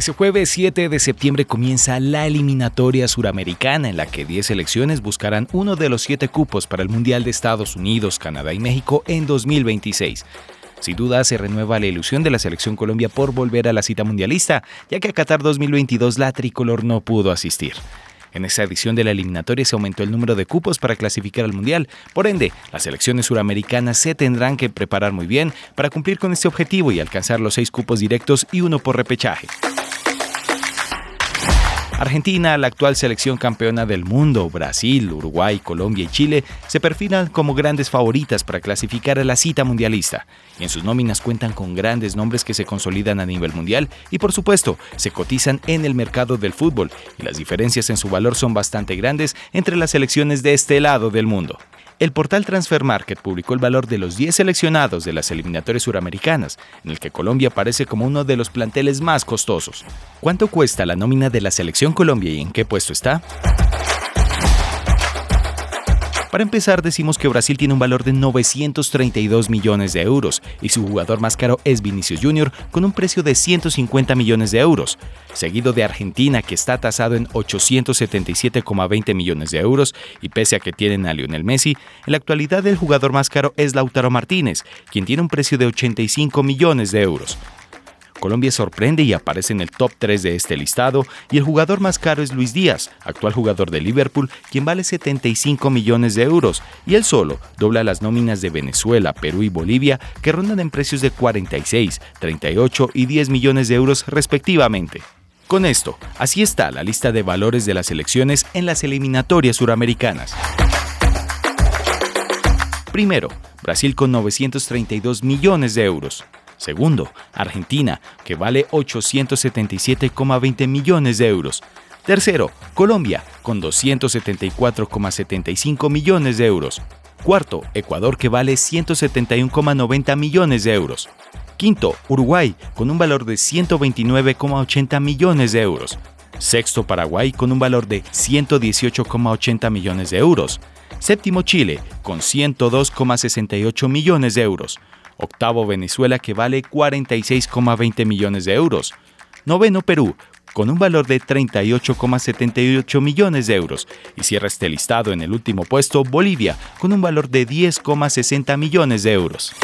Ese jueves 7 de septiembre comienza la eliminatoria suramericana en la que 10 selecciones buscarán uno de los 7 cupos para el Mundial de Estados Unidos, Canadá y México en 2026. Sin duda se renueva la ilusión de la selección Colombia por volver a la cita mundialista, ya que a Qatar 2022 la tricolor no pudo asistir. En esta edición de la eliminatoria se aumentó el número de cupos para clasificar al Mundial. Por ende, las selecciones suramericanas se tendrán que preparar muy bien para cumplir con este objetivo y alcanzar los seis cupos directos y uno por repechaje. Argentina, la actual selección campeona del mundo, Brasil, Uruguay, Colombia y Chile se perfilan como grandes favoritas para clasificar a la cita mundialista. Y en sus nóminas cuentan con grandes nombres que se consolidan a nivel mundial y por supuesto se cotizan en el mercado del fútbol y las diferencias en su valor son bastante grandes entre las selecciones de este lado del mundo. El portal Transfer Market publicó el valor de los 10 seleccionados de las eliminatorias suramericanas, en el que Colombia aparece como uno de los planteles más costosos. ¿Cuánto cuesta la nómina de la selección Colombia y en qué puesto está? Para empezar, decimos que Brasil tiene un valor de 932 millones de euros y su jugador más caro es Vinicius Jr. con un precio de 150 millones de euros, seguido de Argentina que está tasado en 877,20 millones de euros y pese a que tienen a Lionel Messi, en la actualidad el jugador más caro es Lautaro Martínez, quien tiene un precio de 85 millones de euros. Colombia sorprende y aparece en el top 3 de este listado y el jugador más caro es Luis Díaz, actual jugador de Liverpool, quien vale 75 millones de euros y él solo dobla las nóminas de Venezuela, Perú y Bolivia que rondan en precios de 46, 38 y 10 millones de euros respectivamente. Con esto, así está la lista de valores de las elecciones en las eliminatorias suramericanas. Primero, Brasil con 932 millones de euros. Segundo, Argentina, que vale 877,20 millones de euros. Tercero, Colombia, con 274,75 millones de euros. Cuarto, Ecuador, que vale 171,90 millones de euros. Quinto, Uruguay, con un valor de 129,80 millones de euros. Sexto, Paraguay, con un valor de 118,80 millones de euros. Séptimo, Chile, con 102,68 millones de euros. Octavo Venezuela que vale 46,20 millones de euros. Noveno Perú con un valor de 38,78 millones de euros. Y cierra este listado en el último puesto Bolivia con un valor de 10,60 millones de euros.